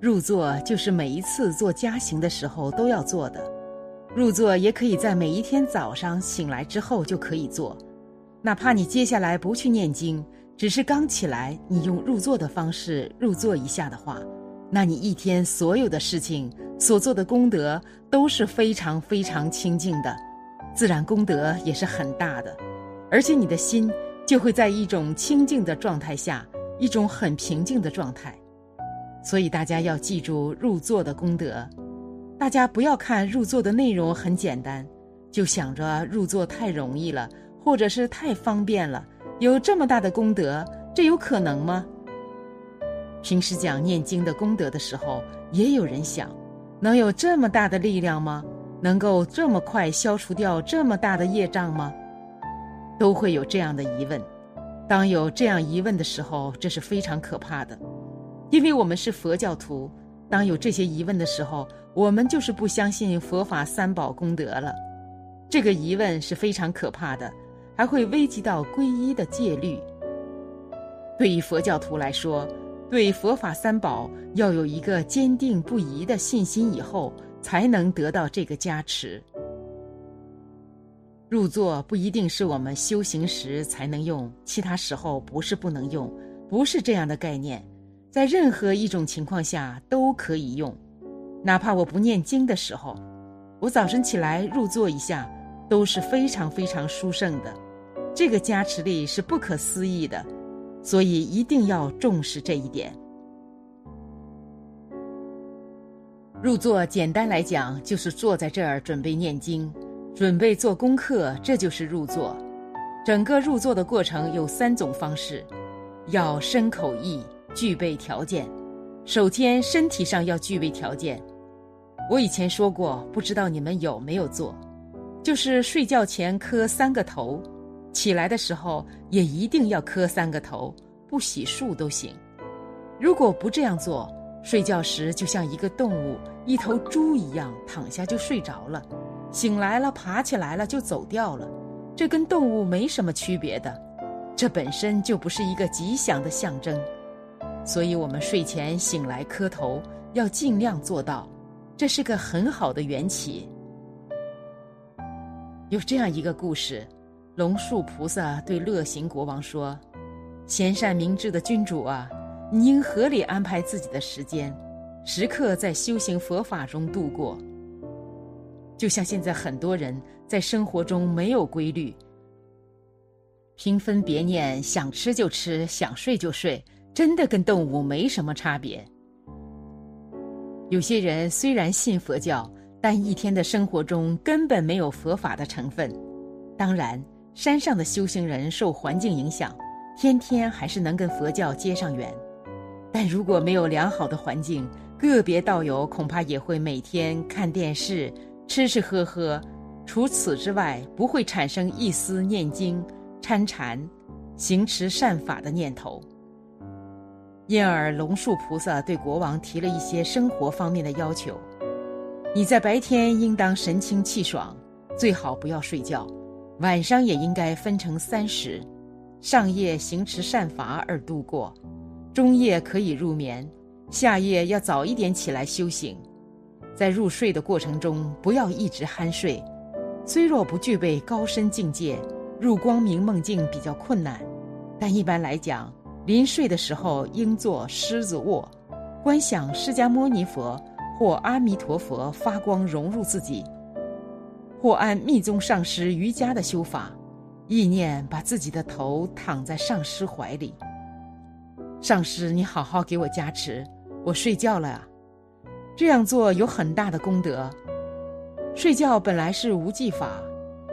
入座就是每一次做家行的时候都要做的。入座也可以在每一天早上醒来之后就可以做，哪怕你接下来不去念经，只是刚起来，你用入座的方式入座一下的话，那你一天所有的事情所做的功德都是非常非常清净的，自然功德也是很大的，而且你的心就会在一种清净的状态下。一种很平静的状态，所以大家要记住入座的功德。大家不要看入座的内容很简单，就想着入座太容易了，或者是太方便了，有这么大的功德，这有可能吗？平时讲念经的功德的时候，也有人想，能有这么大的力量吗？能够这么快消除掉这么大的业障吗？都会有这样的疑问。当有这样疑问的时候，这是非常可怕的，因为我们是佛教徒。当有这些疑问的时候，我们就是不相信佛法三宝功德了。这个疑问是非常可怕的，还会危及到皈依的戒律。对于佛教徒来说，对佛法三宝要有一个坚定不移的信心，以后才能得到这个加持。入座不一定是我们修行时才能用，其他时候不是不能用，不是这样的概念，在任何一种情况下都可以用，哪怕我不念经的时候，我早晨起来入座一下都是非常非常殊胜的，这个加持力是不可思议的，所以一定要重视这一点。入座简单来讲就是坐在这儿准备念经。准备做功课，这就是入座。整个入座的过程有三种方式，要身口意具备条件。首先，身体上要具备条件。我以前说过，不知道你们有没有做，就是睡觉前磕三个头，起来的时候也一定要磕三个头，不洗漱都行。如果不这样做，睡觉时就像一个动物，一头猪一样躺下就睡着了。醒来了，爬起来了就走掉了，这跟动物没什么区别的，这本身就不是一个吉祥的象征，所以我们睡前醒来磕头要尽量做到，这是个很好的缘起。有这样一个故事，龙树菩萨对乐行国王说：“贤善明智的君主啊，你应合理安排自己的时间，时刻在修行佛法中度过。”就像现在很多人在生活中没有规律，平分别念，想吃就吃，想睡就睡，真的跟动物没什么差别。有些人虽然信佛教，但一天的生活中根本没有佛法的成分。当然，山上的修行人受环境影响，天天还是能跟佛教接上缘。但如果没有良好的环境，个别道友恐怕也会每天看电视。吃吃喝喝，除此之外，不会产生一丝念经、参禅、行持善法的念头。因而，龙树菩萨对国王提了一些生活方面的要求：你在白天应当神清气爽，最好不要睡觉；晚上也应该分成三时，上夜行持善法而度过，中夜可以入眠，下夜要早一点起来修行。在入睡的过程中，不要一直酣睡。虽若不具备高深境界，入光明梦境比较困难，但一般来讲，临睡的时候应做狮子卧，观想释迦牟尼佛或阿弥陀佛发光融入自己，或按密宗上师瑜伽的修法，意念把自己的头躺在上师怀里。上师，你好好给我加持，我睡觉了啊。这样做有很大的功德。睡觉本来是无记法，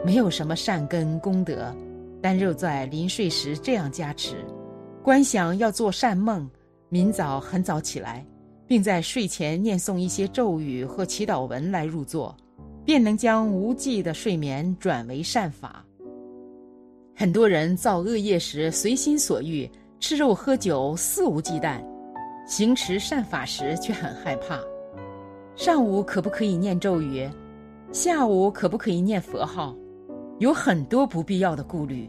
没有什么善根功德，但又在临睡时这样加持，观想要做善梦，明早很早起来，并在睡前念诵一些咒语或祈祷文来入座，便能将无记的睡眠转为善法。很多人造恶业时随心所欲，吃肉喝酒肆无忌惮，行持善法时却很害怕。上午可不可以念咒语？下午可不可以念佛号？有很多不必要的顾虑，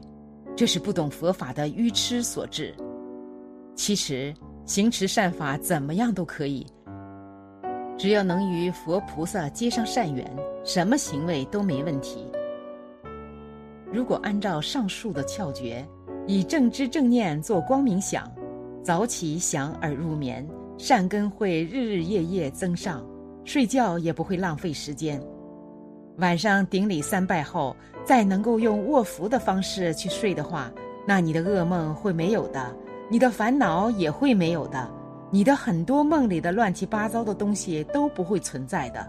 这是不懂佛法的愚痴所致。其实行持善法怎么样都可以，只要能与佛菩萨结上善缘，什么行为都没问题。如果按照上述的窍诀，以正知正念做光明想，早起想而入眠，善根会日日夜夜增上，睡觉也不会浪费时间。晚上顶礼三拜后，再能够用卧伏的方式去睡的话，那你的噩梦会没有的，你的烦恼也会没有的，你的很多梦里的乱七八糟的东西都不会存在的。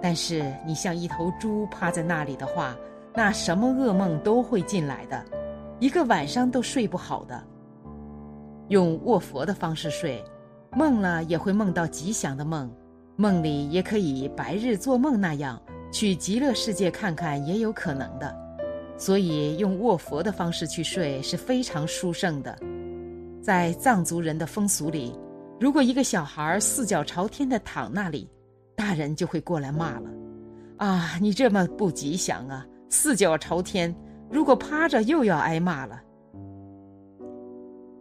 但是你像一头猪趴在那里的话，那什么噩梦都会进来的，一个晚上都睡不好的。用卧佛的方式睡，梦了也会梦到吉祥的梦，梦里也可以白日做梦那样去极乐世界看看，也有可能的。所以用卧佛的方式去睡是非常殊胜的。在藏族人的风俗里，如果一个小孩四脚朝天的躺那里，大人就会过来骂了：“啊，你这么不吉祥啊！”四脚朝天，如果趴着又要挨骂了。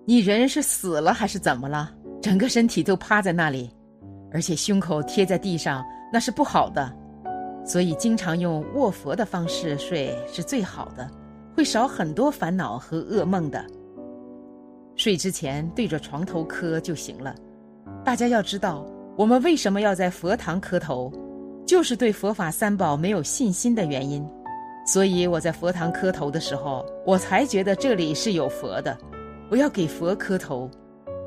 你人是死了还是怎么了？整个身体都趴在那里，而且胸口贴在地上，那是不好的。所以经常用卧佛的方式睡是最好的，会少很多烦恼和噩梦的。睡之前对着床头磕就行了。大家要知道，我们为什么要在佛堂磕头，就是对佛法三宝没有信心的原因。所以我在佛堂磕头的时候，我才觉得这里是有佛的，我要给佛磕头。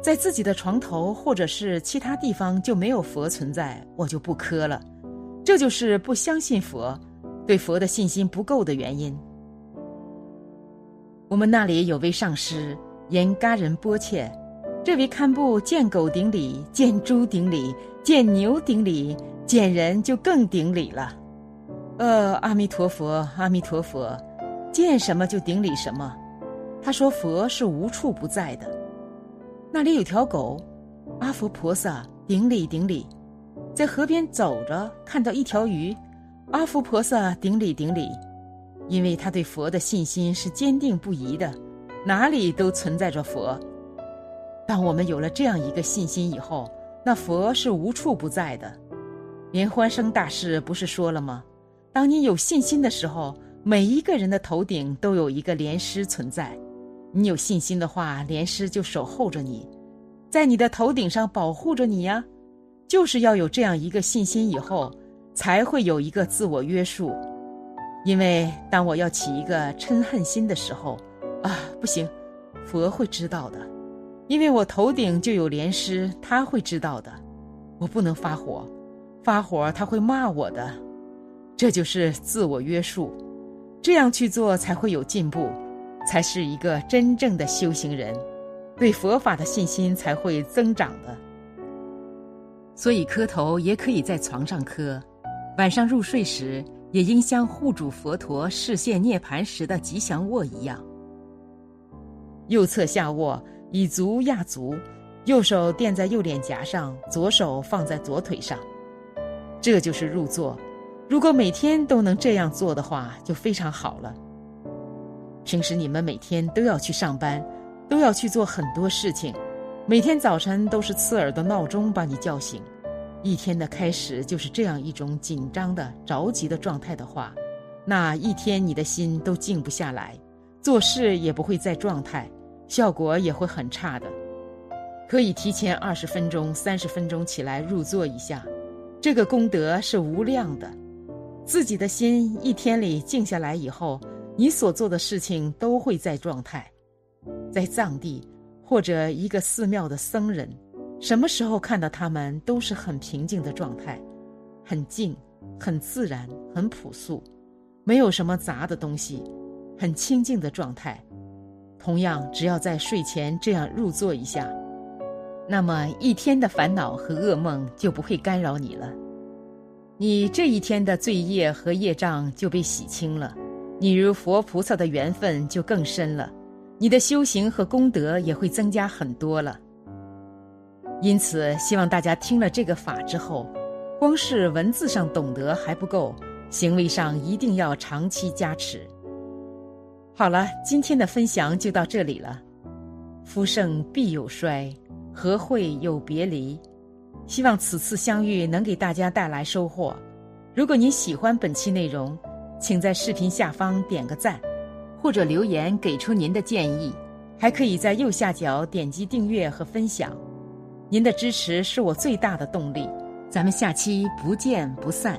在自己的床头或者是其他地方就没有佛存在，我就不磕了。这就是不相信佛，对佛的信心不够的原因。我们那里有位上师言嘎仁波切，这位堪布见狗顶礼，见猪顶礼，见牛顶礼，见人就更顶礼了。呃，阿弥陀佛，阿弥陀佛，见什么就顶礼什么。他说佛是无处不在的。那里有条狗，阿佛菩萨顶礼顶礼。在河边走着，看到一条鱼，阿佛菩萨顶礼顶礼。因为他对佛的信心是坚定不移的，哪里都存在着佛。当我们有了这样一个信心以后，那佛是无处不在的。莲欢生大师不是说了吗？当你有信心的时候，每一个人的头顶都有一个莲师存在。你有信心的话，莲师就守候着你，在你的头顶上保护着你呀。就是要有这样一个信心，以后才会有一个自我约束。因为当我要起一个嗔恨心的时候，啊，不行，佛会知道的，因为我头顶就有莲师，他会知道的。我不能发火，发火他会骂我的。这就是自我约束，这样去做才会有进步，才是一个真正的修行人，对佛法的信心才会增长的。所以磕头也可以在床上磕，晚上入睡时也应像护主佛陀视线涅盘时的吉祥卧一样。右侧下卧，以足压足，右手垫在右脸颊上，左手放在左腿上，这就是入座。如果每天都能这样做的话，就非常好了。平时你们每天都要去上班，都要去做很多事情，每天早晨都是刺耳的闹钟把你叫醒，一天的开始就是这样一种紧张的、着急的状态的话，那一天你的心都静不下来，做事也不会在状态，效果也会很差的。可以提前二十分钟、三十分钟起来入座一下，这个功德是无量的。自己的心一天里静下来以后，你所做的事情都会在状态。在藏地或者一个寺庙的僧人，什么时候看到他们都是很平静的状态，很静，很自然，很朴素，没有什么杂的东西，很清静的状态。同样，只要在睡前这样入坐一下，那么一天的烦恼和噩梦就不会干扰你了。你这一天的罪业和业障就被洗清了，你与佛菩萨的缘分就更深了，你的修行和功德也会增加很多了。因此，希望大家听了这个法之后，光是文字上懂得还不够，行为上一定要长期加持。好了，今天的分享就到这里了。夫盛必有衰，和会有别离？希望此次相遇能给大家带来收获。如果您喜欢本期内容，请在视频下方点个赞，或者留言给出您的建议。还可以在右下角点击订阅和分享。您的支持是我最大的动力。咱们下期不见不散。